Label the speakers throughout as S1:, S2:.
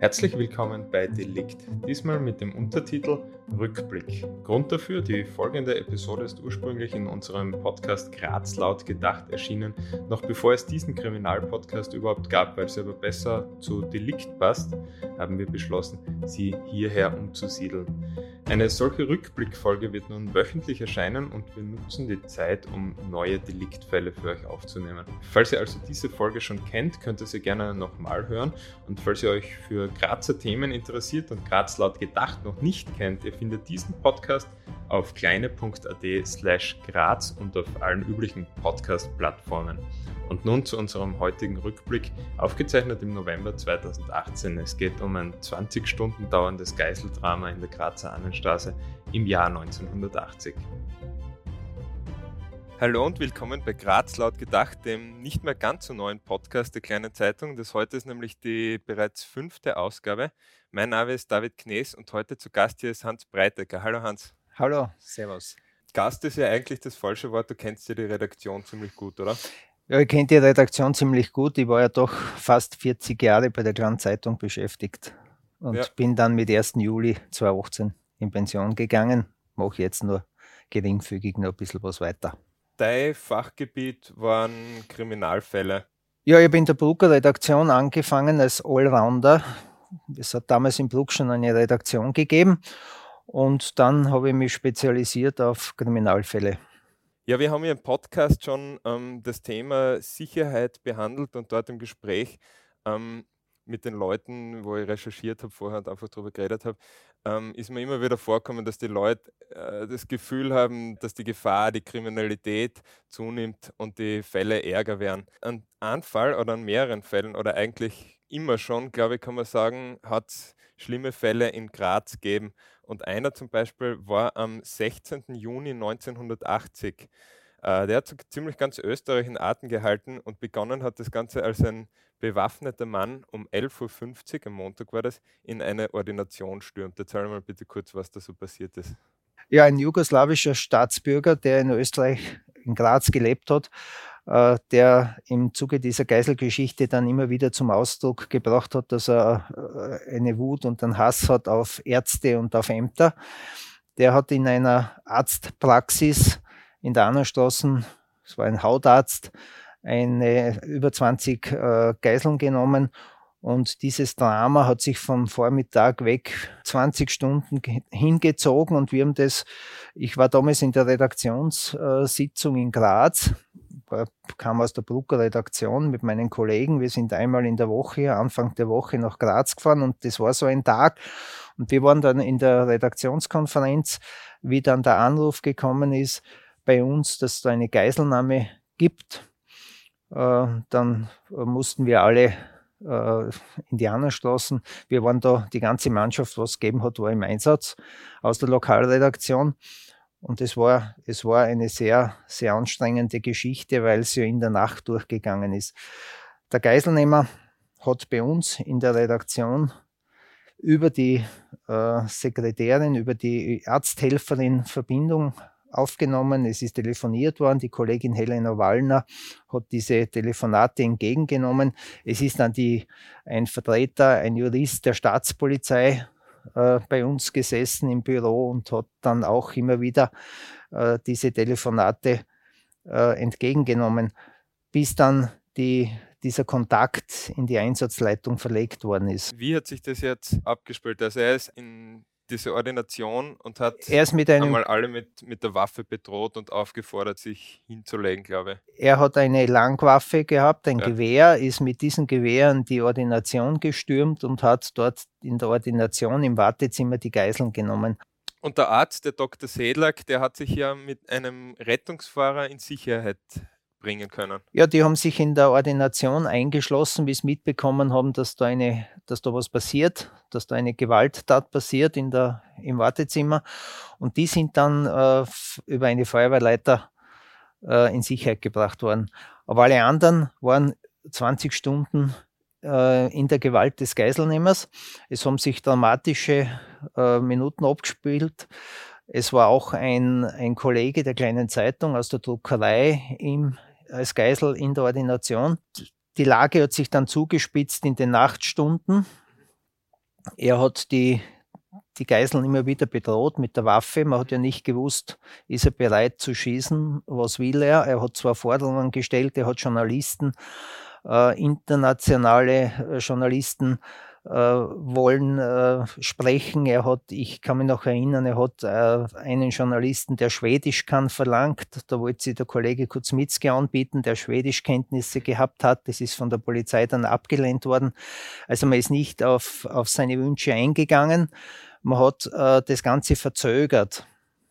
S1: Herzlich willkommen bei Delikt, diesmal mit dem Untertitel Rückblick. Grund dafür, die folgende Episode ist ursprünglich in unserem Podcast Graz laut gedacht erschienen, noch bevor es diesen Kriminalpodcast überhaupt gab, weil sie aber besser zu Delikt passt, haben wir beschlossen, sie hierher umzusiedeln. Eine solche Rückblickfolge wird nun wöchentlich erscheinen und wir nutzen die Zeit, um neue Deliktfälle für euch aufzunehmen. Falls ihr also diese Folge schon kennt, könnt ihr sie gerne nochmal hören und falls ihr euch für Grazer Themen interessiert und Graz laut gedacht noch nicht kennt, ihr findet diesen Podcast auf kleine.at slash Graz und auf allen üblichen Podcast-Plattformen. Und nun zu unserem heutigen Rückblick, aufgezeichnet im November 2018. Es geht um ein 20 Stunden dauerndes Geiseldrama in der Grazer Annenstraße im Jahr 1980. Hallo und willkommen bei Graz laut gedacht, dem nicht mehr ganz so neuen Podcast der kleinen Zeitung. Das heute ist nämlich die bereits fünfte Ausgabe. Mein Name ist David Knees und heute zu Gast hier ist Hans Breitecker. Hallo Hans.
S2: Hallo, Servus.
S1: Gast ist ja eigentlich das falsche Wort. Du kennst ja die Redaktion ziemlich gut, oder?
S2: Ja, ich kenne die Redaktion ziemlich gut. Ich war ja doch fast 40 Jahre bei der Grand Zeitung beschäftigt und ja. bin dann mit 1. Juli 2018 in Pension gegangen. Mache jetzt nur geringfügig noch ein bisschen was weiter.
S1: Dein Fachgebiet waren Kriminalfälle.
S2: Ja, ich habe in der Brucker Redaktion angefangen als Allrounder. Es hat damals in Bruck schon eine Redaktion gegeben und dann habe ich mich spezialisiert auf Kriminalfälle.
S1: Ja, wir haben ja im Podcast schon ähm, das Thema Sicherheit behandelt und dort im Gespräch ähm, mit den Leuten, wo ich recherchiert habe, vorher und einfach darüber geredet habe, ähm, ist mir immer wieder vorkommen, dass die Leute äh, das Gefühl haben, dass die Gefahr, die Kriminalität zunimmt und die Fälle ärger werden. An einem Fall oder an mehreren Fällen oder eigentlich immer schon, glaube ich, kann man sagen, hat es schlimme Fälle in Graz gegeben. Und einer zum Beispiel war am 16. Juni 1980. Äh, der hat so ziemlich ganz Österreich in Atem gehalten und begonnen hat das Ganze als ein bewaffneter Mann um 11.50 Uhr, am Montag war das, in eine Ordination stürmt. Erzähl mal bitte kurz, was da so passiert ist.
S2: Ja, ein jugoslawischer Staatsbürger, der in Österreich, in Graz gelebt hat, äh, der im Zuge dieser Geiselgeschichte dann immer wieder zum Ausdruck gebracht hat, dass er äh, eine Wut und einen Hass hat auf Ärzte und auf Ämter. Der hat in einer Arztpraxis in der Annenstraßen, es war ein Hautarzt, eine über 20 äh, Geiseln genommen. Und dieses Drama hat sich vom Vormittag weg 20 Stunden hingezogen. Und wir haben das, ich war damals in der Redaktionssitzung in Graz. Kam aus der Brucker Redaktion mit meinen Kollegen. Wir sind einmal in der Woche, Anfang der Woche nach Graz gefahren. Und das war so ein Tag. Und wir waren dann in der Redaktionskonferenz, wie dann der Anruf gekommen ist bei uns, dass es da eine Geiselnahme gibt. Äh, dann mussten wir alle äh, Indianerstraßen. Wir waren da, die ganze Mannschaft, was es gegeben hat, war im Einsatz aus der Lokalredaktion. Und es war, es war eine sehr, sehr anstrengende Geschichte, weil sie in der Nacht durchgegangen ist. Der Geiselnehmer hat bei uns in der Redaktion über die äh, Sekretärin, über die Arzthelferin Verbindung aufgenommen. Es ist telefoniert worden. Die Kollegin Helena Wallner hat diese Telefonate entgegengenommen. Es ist dann die, ein Vertreter, ein Jurist der Staatspolizei äh, bei uns gesessen im Büro und hat dann auch immer wieder äh, diese Telefonate äh, entgegengenommen, bis dann die, dieser Kontakt in die Einsatzleitung verlegt worden ist.
S1: Wie hat sich das jetzt abgespielt? Also er ist in diese Ordination und hat einmal alle mit, mit der Waffe bedroht und aufgefordert, sich hinzulegen, glaube ich.
S2: Er hat eine Langwaffe gehabt, ein ja. Gewehr, ist mit diesen Gewehren die Ordination gestürmt und hat dort in der Ordination im Wartezimmer die Geiseln genommen.
S1: Und der Arzt, der Dr. Sedlak, der hat sich ja mit einem Rettungsfahrer in Sicherheit bringen können.
S2: Ja, die haben sich in der Ordination eingeschlossen, wie sie mitbekommen haben, dass da eine, dass da was passiert, dass da eine Gewalttat passiert in der, im Wartezimmer. Und die sind dann äh, über eine Feuerwehrleiter äh, in Sicherheit gebracht worden. Aber alle anderen waren 20 Stunden äh, in der Gewalt des Geiselnehmers. Es haben sich dramatische äh, Minuten abgespielt. Es war auch ein, ein Kollege der kleinen Zeitung aus der Druckerei im als Geisel in der Ordination. Die Lage hat sich dann zugespitzt in den Nachtstunden. Er hat die, die Geiseln immer wieder bedroht mit der Waffe. Man hat ja nicht gewusst, ist er bereit zu schießen, was will er. Er hat zwar Forderungen gestellt, er hat Journalisten, äh, internationale äh, Journalisten wollen äh, sprechen. Er hat, ich kann mich noch erinnern, er hat äh, einen Journalisten, der Schwedisch kann, verlangt. Da wollte sich der Kollege Kuzmitzki anbieten, der Schwedischkenntnisse gehabt hat. Das ist von der Polizei dann abgelehnt worden. Also man ist nicht auf, auf seine Wünsche eingegangen. Man hat äh, das Ganze verzögert.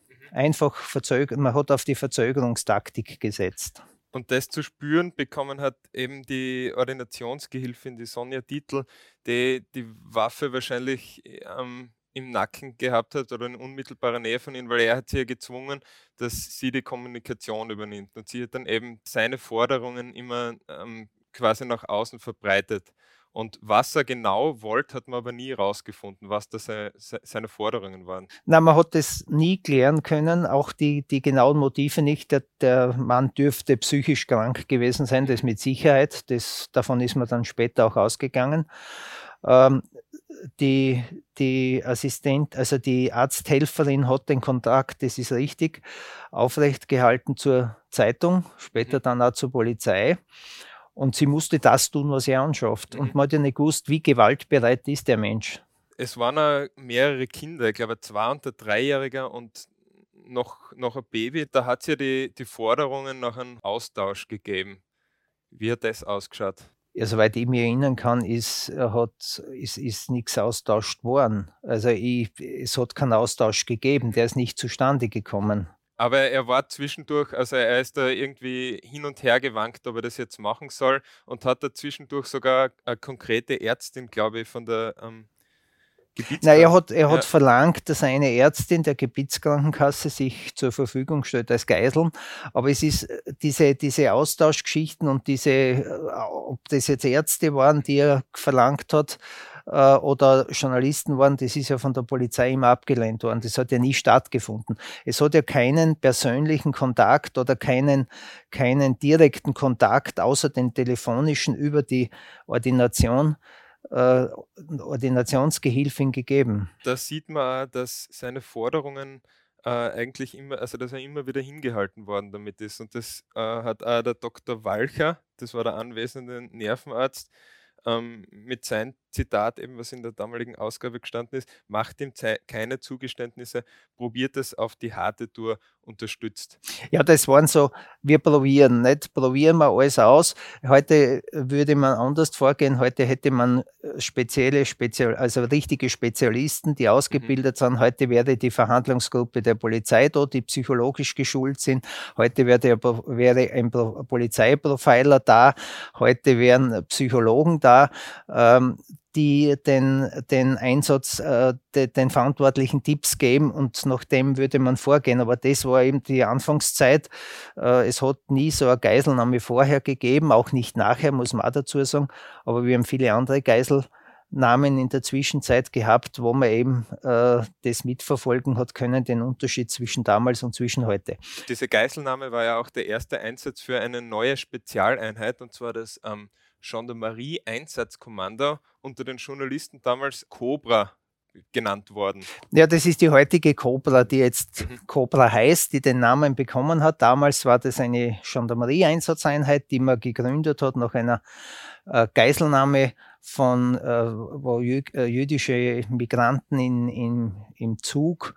S2: Mhm. Einfach verzögert. Man hat auf die Verzögerungstaktik gesetzt.
S1: Und das zu spüren bekommen hat eben die Ordinationsgehilfin, die Sonja Dietl, die die Waffe wahrscheinlich ähm, im Nacken gehabt hat oder in unmittelbarer Nähe von ihnen, weil er hat sie ja gezwungen, dass sie die Kommunikation übernimmt. Und sie hat dann eben seine Forderungen immer ähm, quasi nach außen verbreitet. Und was er genau wollte, hat man aber nie herausgefunden, was das seine Forderungen waren.
S2: Na, man hat das nie klären können, auch die, die genauen Motive nicht. Der, der Mann dürfte psychisch krank gewesen sein, das mit Sicherheit. Das, davon ist man dann später auch ausgegangen. Ähm, die, die Assistent, also die Arzthelferin hat den Kontakt, das ist richtig, aufrecht gehalten zur Zeitung, später mhm. dann auch zur Polizei. Und sie musste das tun, was er anschafft. Mhm. Und man hat ja nicht gewusst, wie gewaltbereit ist der Mensch.
S1: Es waren auch mehrere Kinder, ich glaube zwei und ein Dreijähriger und noch, noch ein Baby. Da hat es ja die, die Forderungen nach einem Austausch gegeben. Wie hat das ausgeschaut?
S2: Ja, soweit ich mich erinnern kann, ist, hat, ist, ist nichts austauscht worden. Also ich, es hat keinen Austausch gegeben, der ist nicht zustande gekommen.
S1: Aber er war zwischendurch, also er ist da irgendwie hin und her gewankt, ob er das jetzt machen soll und hat da zwischendurch sogar eine konkrete Ärztin, glaube ich, von der ähm,
S2: Na, er hat, er hat verlangt, dass eine Ärztin der Gebietskrankenkasse sich zur Verfügung stellt als Geiseln. Aber es ist äh, diese, diese Austauschgeschichten und diese, äh, ob das jetzt Ärzte waren, die er verlangt hat, äh, oder Journalisten waren, das ist ja von der Polizei immer abgelehnt worden. Das hat ja nie stattgefunden. Es hat ja keinen persönlichen Kontakt oder keinen, keinen direkten Kontakt außer den telefonischen über die Ordination äh, Ordinationsgehilfin gegeben.
S1: Da sieht man auch, dass seine Forderungen äh, eigentlich immer, also dass er immer wieder hingehalten worden damit ist. Und das äh, hat auch der Dr. Walcher, das war der anwesende Nervenarzt, ähm, mit seinem Zitat, eben was in der damaligen Ausgabe gestanden ist, macht ihm keine Zugeständnisse, probiert es auf die harte Tour, unterstützt.
S2: Ja, das waren so, wir probieren, nicht probieren wir alles aus. Heute würde man anders vorgehen, heute hätte man äh, spezielle, spezial, also richtige Spezialisten, die ausgebildet mhm. sind. Heute wäre die Verhandlungsgruppe der Polizei da, die psychologisch geschult sind. Heute wäre, wäre ein Polizeiprofiler da. Heute wären Psychologen da. Ähm, die den, den Einsatz, äh, de, den Verantwortlichen Tipps geben und nach dem würde man vorgehen. Aber das war eben die Anfangszeit. Äh, es hat nie so eine Geiselnahme vorher gegeben, auch nicht nachher, muss man auch dazu sagen. Aber wir haben viele andere Geiselnahmen in der Zwischenzeit gehabt, wo man eben äh, das mitverfolgen hat können, den Unterschied zwischen damals und zwischen heute.
S1: Diese Geiselnahme war ja auch der erste Einsatz für eine neue Spezialeinheit und zwar das ähm, Gendarmerie-Einsatzkommando unter den Journalisten damals Cobra genannt worden.
S2: Ja, das ist die heutige Cobra, die jetzt mhm. Cobra heißt, die den Namen bekommen hat. Damals war das eine Gendarmerie-Einsatzeinheit, die man gegründet hat nach einer äh, Geiselnahme von äh, wo äh, jüdische Migranten in, in, im Zug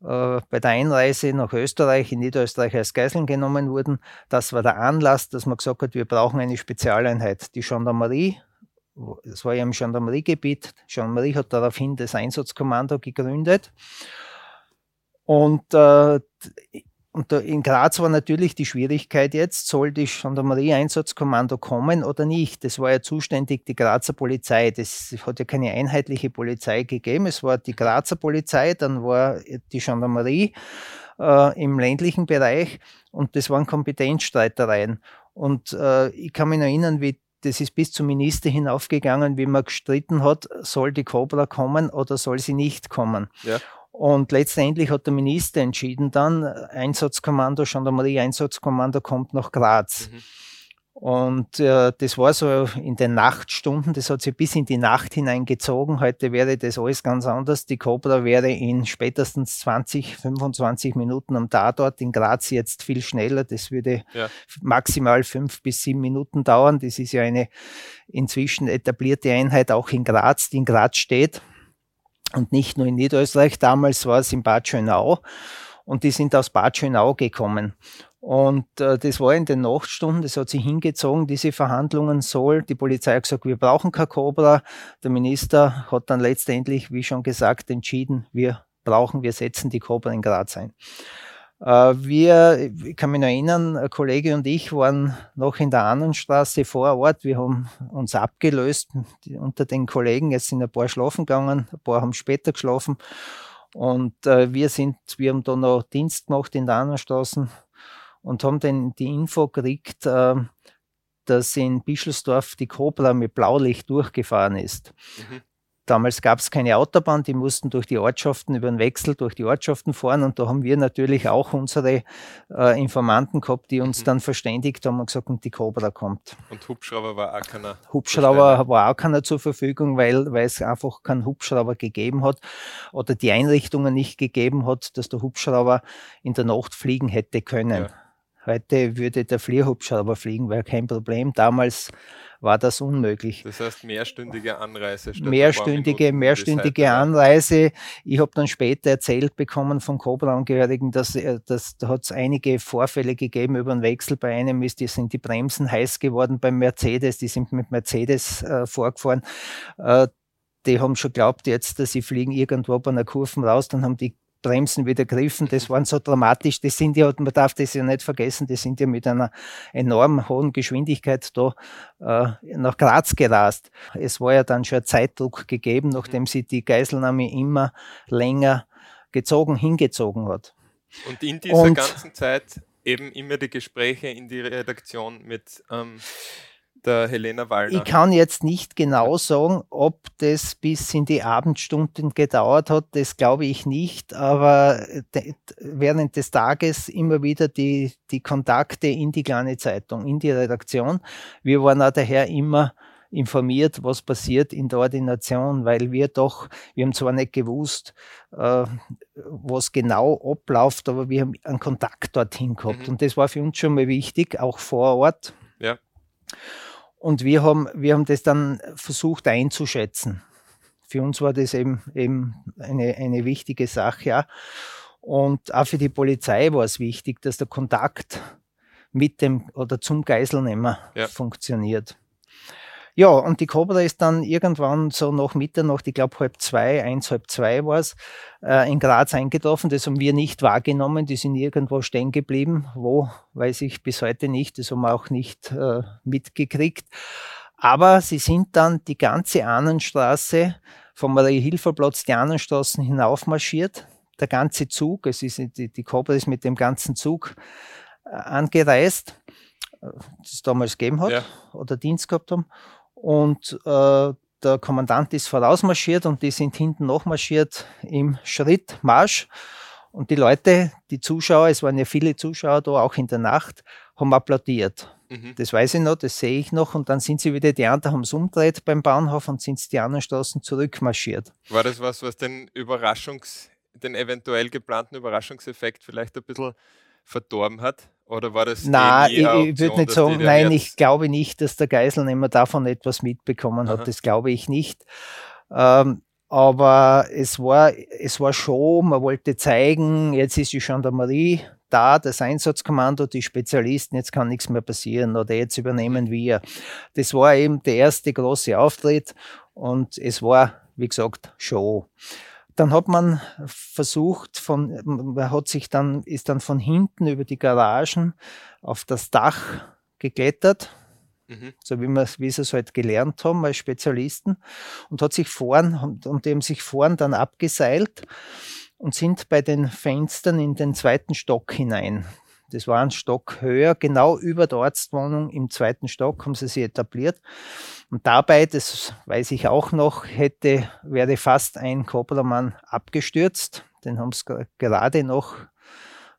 S2: bei der Einreise nach Österreich, in Niederösterreich als Geiseln genommen wurden. Das war der Anlass, dass man gesagt hat, wir brauchen eine Spezialeinheit. Die Gendarmerie, das war ja im Gendarmeriegebiet, Gendarmerie hat daraufhin das Einsatzkommando gegründet. Und äh, und da in Graz war natürlich die Schwierigkeit jetzt, soll die Gendarmerie-Einsatzkommando kommen oder nicht? Das war ja zuständig die Grazer Polizei. Das hat ja keine einheitliche Polizei gegeben. Es war die Grazer Polizei, dann war die Gendarmerie äh, im ländlichen Bereich und das waren Kompetenzstreitereien. Und äh, ich kann mich erinnern, wie das ist bis zum Minister hinaufgegangen, wie man gestritten hat, soll die Cobra kommen oder soll sie nicht kommen. Ja. Und letztendlich hat der Minister entschieden dann, Einsatzkommando, Gendarmerie-Einsatzkommando kommt nach Graz. Mhm. Und äh, das war so in den Nachtstunden, das hat sich bis in die Nacht hineingezogen. Heute wäre das alles ganz anders. Die Cobra wäre in spätestens 20, 25 Minuten am Tatort. In Graz jetzt viel schneller. Das würde ja. maximal fünf bis sieben Minuten dauern. Das ist ja eine inzwischen etablierte Einheit auch in Graz, die in Graz steht. Und nicht nur in Niederösterreich, damals war es in Bad Schönau und die sind aus Bad Schönau gekommen. Und äh, das war in den Nachtstunden, das hat sich hingezogen, diese Verhandlungen soll. Die Polizei hat gesagt, wir brauchen kein Cobra. Der Minister hat dann letztendlich, wie schon gesagt, entschieden, wir brauchen, wir setzen die Cobra in Graz ein. Äh, wir, ich kann mich noch erinnern, ein Kollege und ich waren noch in der Annenstraße vor Ort. Wir haben uns abgelöst unter den Kollegen. Jetzt sind ein paar schlafen gegangen, ein paar haben später geschlafen. Und äh, wir sind, wir haben da noch Dienst gemacht in der Annenstraße und haben dann die Info gekriegt, äh, dass in Bischelsdorf die Cobra mit Blaulicht durchgefahren ist. Mhm. Damals gab es keine Autobahn, die mussten durch die Ortschaften über den Wechsel durch die Ortschaften fahren und da haben wir natürlich auch unsere äh, Informanten gehabt, die uns mhm. dann verständigt haben und gesagt, und die Cobra kommt.
S1: Und Hubschrauber war auch keiner?
S2: Hubschrauber war auch keiner zur Verfügung, weil, weil es einfach keinen Hubschrauber gegeben hat oder die Einrichtungen nicht gegeben hat, dass der Hubschrauber in der Nacht fliegen hätte können. Ja. Heute würde der Flierhubschrauber fliegen, wäre kein Problem. Damals war das unmöglich.
S1: Das heißt mehrstündige Anreise.
S2: mehrstündige, mehrstündige Anreise. Ich habe dann später erzählt bekommen von Cobra-Angehörigen, dass, äh, dass da hat es einige Vorfälle gegeben über den Wechsel. Bei einem ist, die sind die Bremsen heiß geworden beim Mercedes, die sind mit Mercedes äh, vorgefahren. Äh, die haben schon geglaubt jetzt, dass sie fliegen irgendwo bei einer Kurve raus, dann haben die Bremsen wieder griffen. Das waren so dramatisch. Das sind ja, man darf das ja nicht vergessen, die sind ja mit einer enorm hohen Geschwindigkeit da äh, nach Graz gerast. Es war ja dann schon Zeitdruck gegeben, nachdem sie die Geiselnahme immer länger gezogen, hingezogen hat.
S1: Und in dieser Und, ganzen Zeit eben immer die Gespräche in die Redaktion mit ähm, der Helena Wallner.
S2: Ich kann jetzt nicht genau sagen, ob das bis in die Abendstunden gedauert hat, das glaube ich nicht, aber während des Tages immer wieder die, die Kontakte in die kleine Zeitung, in die Redaktion. Wir waren auch daher immer informiert, was passiert in der Ordination, weil wir doch, wir haben zwar nicht gewusst, äh, was genau abläuft, aber wir haben einen Kontakt dorthin gehabt. Mhm. Und das war für uns schon mal wichtig, auch vor Ort. Ja. Und wir haben, wir haben das dann versucht einzuschätzen. Für uns war das eben, eben eine, eine wichtige Sache. Ja. Und auch für die Polizei war es wichtig, dass der Kontakt mit dem oder zum Geiselnehmer ja. funktioniert. Ja, und die Cobra ist dann irgendwann so nach Mitternacht, ich glaube halb zwei, eins, halb zwei war es, äh, in Graz eingetroffen. Das haben wir nicht wahrgenommen. Die sind irgendwo stehen geblieben. Wo, weiß ich bis heute nicht. Das haben wir auch nicht äh, mitgekriegt. Aber sie sind dann die ganze Ahnenstraße vom Marie-Hilfer-Platz, die Ahnenstraßen hinaufmarschiert. Der ganze Zug, es ist, die, die Cobra ist mit dem ganzen Zug äh, angereist, äh, das es damals gegeben hat ja. oder Dienst gehabt haben. Und äh, der Kommandant ist vorausmarschiert und die sind hinten nachmarschiert im Schrittmarsch. Und die Leute, die Zuschauer, es waren ja viele Zuschauer da, auch in der Nacht, haben applaudiert. Mhm. Das weiß ich noch, das sehe ich noch. Und dann sind sie wieder, die anderen haben es umgedreht beim Bahnhof und sind die anderen Straßen zurückmarschiert.
S1: War das was, was den Überraschungs-, den eventuell geplanten Überraschungseffekt vielleicht ein bisschen verdorben hat? Oder war das
S2: Nein, ich, ich würde nicht sagen, nein, ich glaube nicht, dass der Geiselnehmer davon etwas mitbekommen hat. Aha. Das glaube ich nicht. Ähm, aber es war, es war schon, man wollte zeigen, jetzt ist die Gendarmerie da, das Einsatzkommando, die Spezialisten, jetzt kann nichts mehr passieren oder jetzt übernehmen wir. Das war eben der erste große Auftritt und es war, wie gesagt, Show. Dann hat man versucht, von, man hat sich dann, ist dann von hinten über die Garagen auf das Dach geklettert, Mhm. So wie, wir, wie sie es halt gelernt haben als Spezialisten und hat sich vorn und, und dem sich vorn dann abgeseilt und sind bei den Fenstern in den zweiten Stock hinein. Das war ein Stock höher, genau über der Arztwohnung im zweiten Stock haben sie sich etabliert. Und dabei, das weiß ich auch noch, hätte, wäre fast ein Kobramann abgestürzt. Den haben sie gerade noch,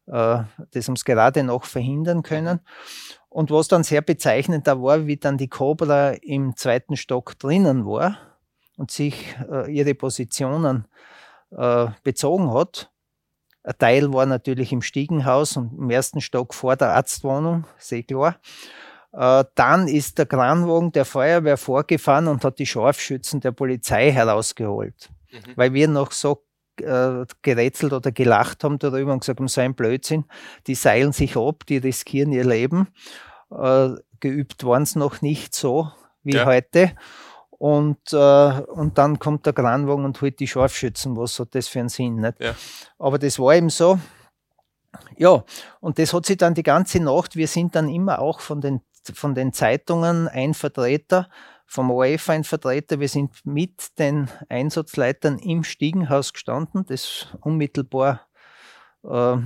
S2: äh, das haben sie gerade noch verhindern können. Und was dann sehr bezeichnend da war, wie dann die Cobra im zweiten Stock drinnen war und sich äh, ihre Positionen äh, bezogen hat. Ein Teil war natürlich im Stiegenhaus und im ersten Stock vor der Arztwohnung, sehr klar. Äh, dann ist der Kranwagen der Feuerwehr vorgefahren und hat die Scharfschützen der Polizei herausgeholt, mhm. weil wir noch so äh, gerätselt oder gelacht haben darüber und gesagt haben, so ein Blödsinn, die seilen sich ab, die riskieren ihr Leben. Äh, geübt waren es noch nicht so wie ja. heute. Und, äh, und dann kommt der Kranwagen und holt die Scharfschützen. Was hat das für einen Sinn? Nicht? Ja. Aber das war eben so. Ja, und das hat sich dann die ganze Nacht, wir sind dann immer auch von den, von den Zeitungen ein Vertreter vom ORF ein Vertreter. Wir sind mit den Einsatzleitern im Stiegenhaus gestanden, das unmittelbar äh,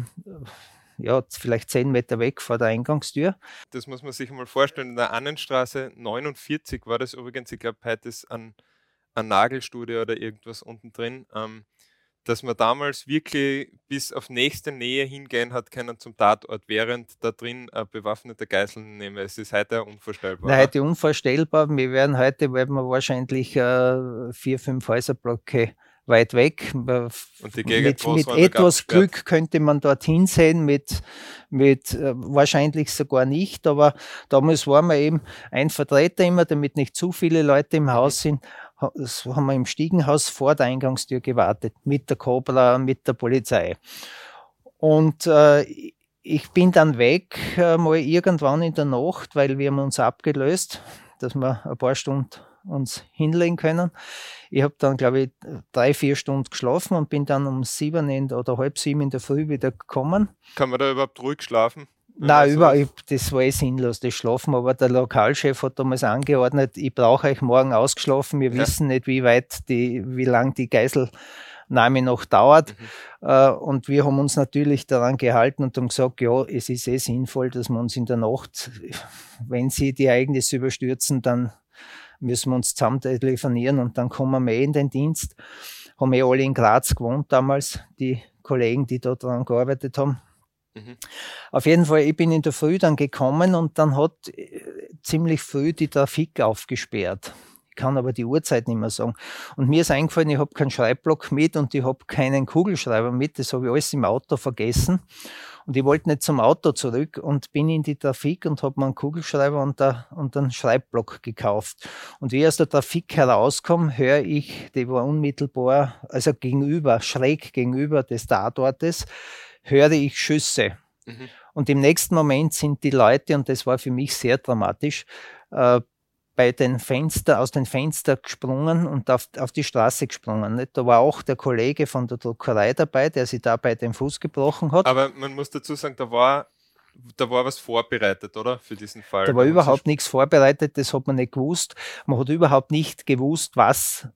S2: ja, vielleicht zehn Meter weg vor der Eingangstür.
S1: Das muss man sich mal vorstellen. In der Annenstraße 49 war das übrigens, ich glaube, heute ist ein, ein Nagelstudie oder irgendwas unten drin. Ähm, dass man damals wirklich bis auf nächste Nähe hingehen hat können zum Tatort, während da drin äh, bewaffnete Geiseln nehmen. Es ist heute unvorstellbar.
S2: Na, heute unvorstellbar. Wir werden heute, werden wir wahrscheinlich äh, vier, fünf Häuserblöcke weit weg. Und die mit, mit etwas Glück könnte man dorthin sehen, mit, mit äh, wahrscheinlich sogar nicht, aber damals waren wir eben ein Vertreter immer, damit nicht zu viele Leute im Haus sind, so haben wir im Stiegenhaus vor der Eingangstür gewartet, mit der Cobra, mit der Polizei. Und äh, ich bin dann weg, äh, mal irgendwann in der Nacht, weil wir haben uns abgelöst, dass wir ein paar Stunden uns hinlegen können. Ich habe dann, glaube ich, drei, vier Stunden geschlafen und bin dann um sieben oder halb sieben in der Früh wieder gekommen.
S1: Kann man da überhaupt ruhig schlafen?
S2: Nein, überall, das war eh sinnlos, das Schlafen. Aber der Lokalchef hat damals angeordnet, ich brauche euch morgen ausgeschlafen. Wir ja. wissen nicht, wie weit die, wie lang die Geiselnahme noch dauert. Mhm. Äh, und wir haben uns natürlich daran gehalten und haben gesagt, ja, es ist eh sinnvoll, dass wir uns in der Nacht, wenn sie die Ereignisse überstürzen, dann müssen wir uns zusammen telefonieren und dann kommen wir eh in den Dienst. Haben eh alle in Graz gewohnt damals, die Kollegen, die dort dran gearbeitet haben. Mhm. Auf jeden Fall, ich bin in der Früh dann gekommen und dann hat äh, ziemlich früh die Trafik aufgesperrt. Ich kann aber die Uhrzeit nicht mehr sagen. Und mir ist eingefallen, ich habe keinen Schreibblock mit und ich habe keinen Kugelschreiber mit. Das habe ich alles im Auto vergessen. Und ich wollte nicht zum Auto zurück und bin in die Trafik und habe mir einen Kugelschreiber und, da, und einen Schreibblock gekauft. Und wie ich aus der Trafik herauskomme, höre ich, die war unmittelbar, also gegenüber, schräg gegenüber des Tatortes, höre ich Schüsse. Mhm. Und im nächsten Moment sind die Leute, und das war für mich sehr dramatisch, äh, bei den Fenster, aus den Fenstern gesprungen und auf, auf die Straße gesprungen. Nicht? Da war auch der Kollege von der Druckerei dabei, der sich dabei den Fuß gebrochen hat.
S1: Aber man muss dazu sagen, da war, da war was vorbereitet, oder? Für diesen Fall.
S2: Da war überhaupt nichts vorbereitet, das hat man nicht gewusst. Man hat überhaupt nicht gewusst, was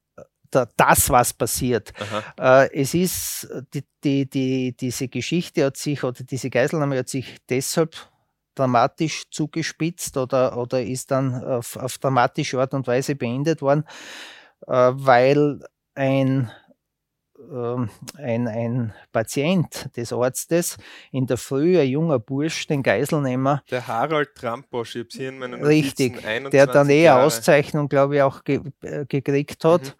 S2: das, was passiert. Äh, es ist, die, die, die, diese Geschichte hat sich, oder diese Geiselnahme hat sich deshalb dramatisch zugespitzt oder, oder ist dann auf, auf dramatische Art und Weise beendet worden, äh, weil ein ähm, ein, ein Patient des Arztes in der Früh, ein junger Bursch, den Geiselnehmer.
S1: Der Harald Tramposch, ich habe hier in meinen
S2: Richtig, der dann eh eine Auszeichnung, glaube ich, auch ge, äh, gekriegt hat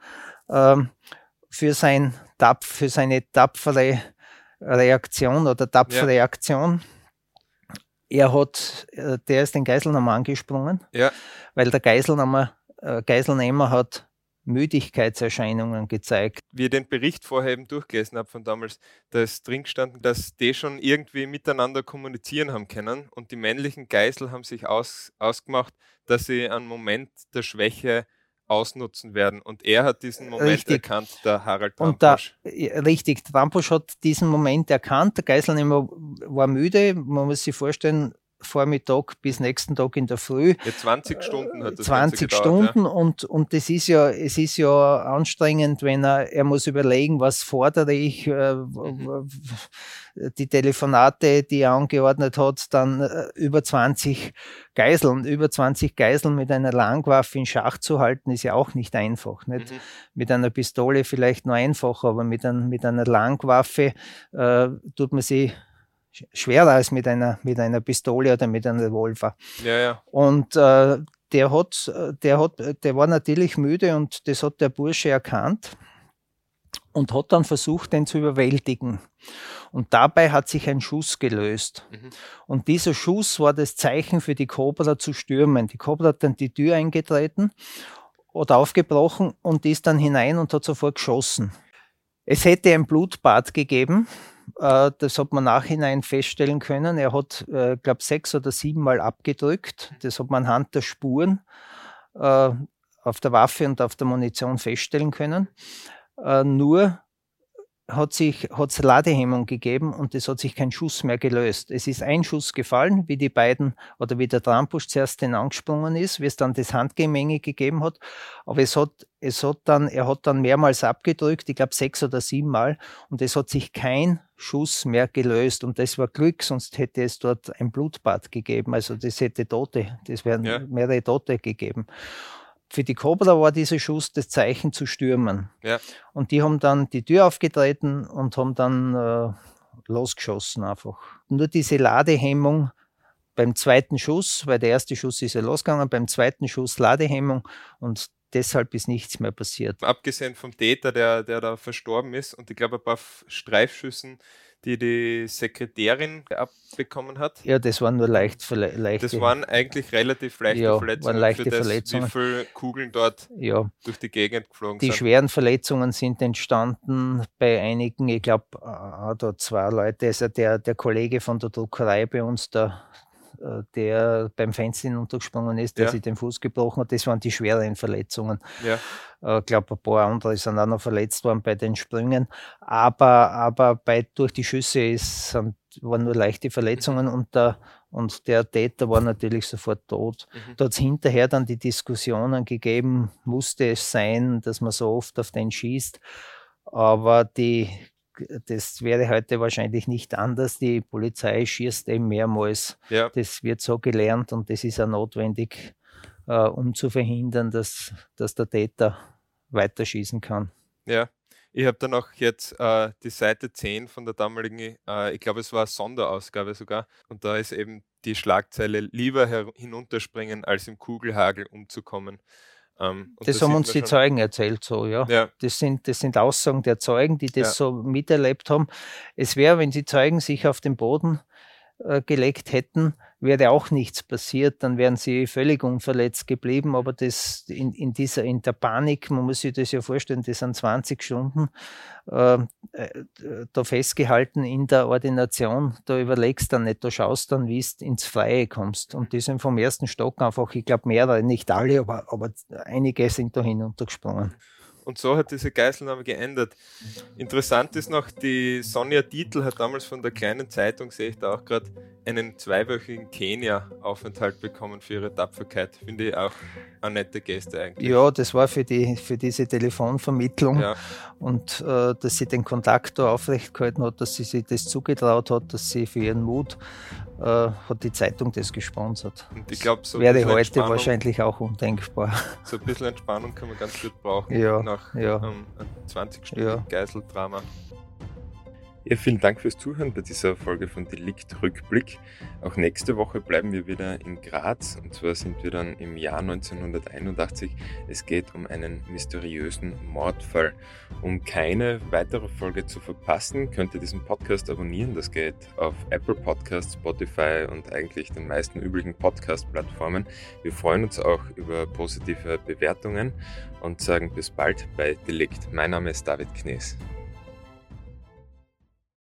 S2: mhm. ähm, für, sein, für seine tapfere Reaktion oder tapfere ja. Aktion er hat, äh, der ist den Geiselnehmer angesprungen,
S1: Ja.
S2: weil der Geiselnehmer, äh, Geiselnehmer hat Müdigkeitserscheinungen gezeigt.
S1: Wie ich den Bericht vorher eben durchgelesen habe von damals, da ist drin gestanden, dass die schon irgendwie miteinander kommunizieren haben können und die männlichen Geisel haben sich aus, ausgemacht, dass sie einen Moment der Schwäche ausnutzen werden. Und er hat diesen Moment
S2: Richtig.
S1: erkannt, der Harald
S2: Und da,
S1: Trampusch.
S2: ja, richtig, Trampusch hat diesen Moment erkannt. Der Geiselnehmer war müde. Man muss sich vorstellen, Vormittag bis nächsten Tag in der Früh.
S1: Ja, 20 Stunden hat das
S2: 20
S1: Ganze gedauert,
S2: Stunden und, und das ist ja, es ist ja anstrengend, wenn er, er muss überlegen, was fordere ich, äh,
S1: Mhm.
S2: die Telefonate, die er angeordnet hat, dann äh, über 20 Geiseln, über 20 Geiseln mit einer Langwaffe in Schach zu halten, ist ja auch nicht einfach.
S1: Ja.
S2: Nicht?
S1: Mhm.
S2: Mit einer Pistole vielleicht nur einfacher, aber mit, ein, mit einer Langwaffe äh, tut man sie schwerer als mit einer, mit einer Pistole oder mit einem Revolver.
S1: Ja, ja.
S2: Und äh, der hat, der hat, der war natürlich müde und das hat der Bursche erkannt und hat dann versucht, den zu überwältigen. Und dabei hat sich ein Schuss gelöst.
S1: Mhm.
S2: Und dieser Schuss war das Zeichen für die Cobra zu stürmen. Die Cobra hat dann die Tür eingetreten oder aufgebrochen und ist dann hinein und hat sofort geschossen. Es hätte ein Blutbad gegeben. Äh, Das hat man nachhinein feststellen können. Er hat, äh, glaube sechs oder sieben Mal abgedrückt. Das hat man anhand der Spuren äh, auf der Waffe und auf der Munition feststellen können. Äh, Nur hat sich hat's Ladehemmung gegeben und es hat sich kein Schuss mehr gelöst. Es ist ein Schuss gefallen, wie die beiden oder wie der Trampusch zuerst den angesprungen ist, wie es dann das Handgemenge gegeben hat. Aber es hat, es hat dann, er hat dann mehrmals abgedrückt, ich glaube sechs oder sieben Mal, und es hat sich kein Schuss mehr gelöst. Und das war Glück, sonst hätte es dort ein Blutbad gegeben. Also das hätte Tote, das wären
S1: Ja.
S2: mehrere Tote gegeben. Für die Cobra war dieser Schuss das Zeichen zu stürmen.
S1: Ja.
S2: Und die haben dann die Tür aufgetreten und haben dann äh, losgeschossen einfach. Nur diese Ladehemmung beim zweiten Schuss, weil der erste Schuss ist ja losgegangen, beim zweiten Schuss Ladehemmung und deshalb ist nichts mehr passiert.
S1: Abgesehen vom Täter, der, der da verstorben ist und ich glaube ein paar Streifschüssen, die die Sekretärin abbekommen hat.
S2: Ja, das waren nur leicht verle.
S1: Das waren eigentlich relativ leichte
S2: Ja,
S1: Verletzungen
S2: leichte
S1: für das,
S2: Verletzungen.
S1: wie viele Kugeln dort
S2: ja,
S1: durch die Gegend geflogen
S2: die
S1: sind.
S2: schweren Verletzungen sind entstanden bei einigen, ich glaube, da zwei Leute, also der, der Kollege von der Druckerei bei uns, der, der beim Fenster hinuntergesprungen ist, der
S1: Ja.
S2: sich den Fuß gebrochen hat, das waren die schweren Verletzungen.
S1: Ja.
S2: Ich glaube, ein paar andere sind auch noch verletzt worden bei den Sprüngen. Aber, aber bei, durch die Schüsse ist, sind, waren nur leichte Verletzungen und der, und der Täter war natürlich sofort tot.
S1: Mhm.
S2: Da hat es hinterher dann die Diskussionen gegeben, musste es sein, dass man so oft auf den schießt. Aber die, das wäre heute wahrscheinlich nicht anders. Die Polizei schießt eben mehrmals.
S1: Ja.
S2: Das wird so gelernt und das ist auch notwendig, äh, um zu verhindern, dass, dass der Täter weiterschießen kann.
S1: Ja, ich habe dann auch jetzt äh, die Seite 10 von der damaligen, äh, ich glaube, es war eine Sonderausgabe sogar, und da ist eben die Schlagzeile lieber hinunterspringen, als im Kugelhagel umzukommen. Ähm,
S2: Das
S1: da
S2: haben uns die
S1: schon-
S2: Zeugen erzählt, so, ja.
S1: Ja,
S2: Das sind, das sind Aussagen der Zeugen, die das
S1: Ja.
S2: so miterlebt haben. Es wäre, wenn die Zeugen sich auf den Boden äh, gelegt hätten, wäre auch nichts passiert, dann wären sie völlig unverletzt geblieben. Aber das in, in dieser, in der Panik, man muss sich das ja vorstellen, das sind 20 Stunden äh, äh, da festgehalten in der Ordination, da überlegst dann nicht, da schaust dann, wie du ins Freie kommst. Und die sind vom ersten Stock einfach, ich glaube mehrere, nicht alle, aber, aber einige sind da hinuntergesprungen.
S1: Und so hat diese Geiselnahme geändert. Interessant ist noch, die Sonja Dietl hat damals von der kleinen Zeitung, sehe ich da auch gerade, einen zweiwöchigen Kenia-Aufenthalt bekommen für ihre Tapferkeit. Finde ich auch eine nette Geste eigentlich.
S2: Ja, das war für, die, für diese Telefonvermittlung
S1: Ja,
S2: und äh, dass sie den Kontakt da aufrecht gehalten hat, dass sie sich das zugetraut hat, dass sie für ihren Mut hat die Zeitung das gesponsert.
S1: und ich glaube, so
S2: Wäre heute wahrscheinlich auch undenkbar.
S1: So ein bisschen Entspannung kann man ganz gut brauchen
S2: Ja,
S1: nach
S2: ja.
S1: ähm, einem 20 Stunden
S2: Ja.
S1: Geiseldrama.
S3: Ja, vielen Dank fürs Zuhören bei dieser Folge von Delikt Rückblick. Auch nächste Woche bleiben wir wieder in Graz und zwar sind wir dann im Jahr 1981. Es geht um einen mysteriösen Mordfall. Um keine weitere Folge zu verpassen, könnt ihr diesen Podcast abonnieren. Das geht auf Apple Podcasts, Spotify und eigentlich den meisten üblichen Podcast-Plattformen. Wir freuen uns auch über positive Bewertungen und sagen bis bald bei Delikt. Mein Name ist David Knees.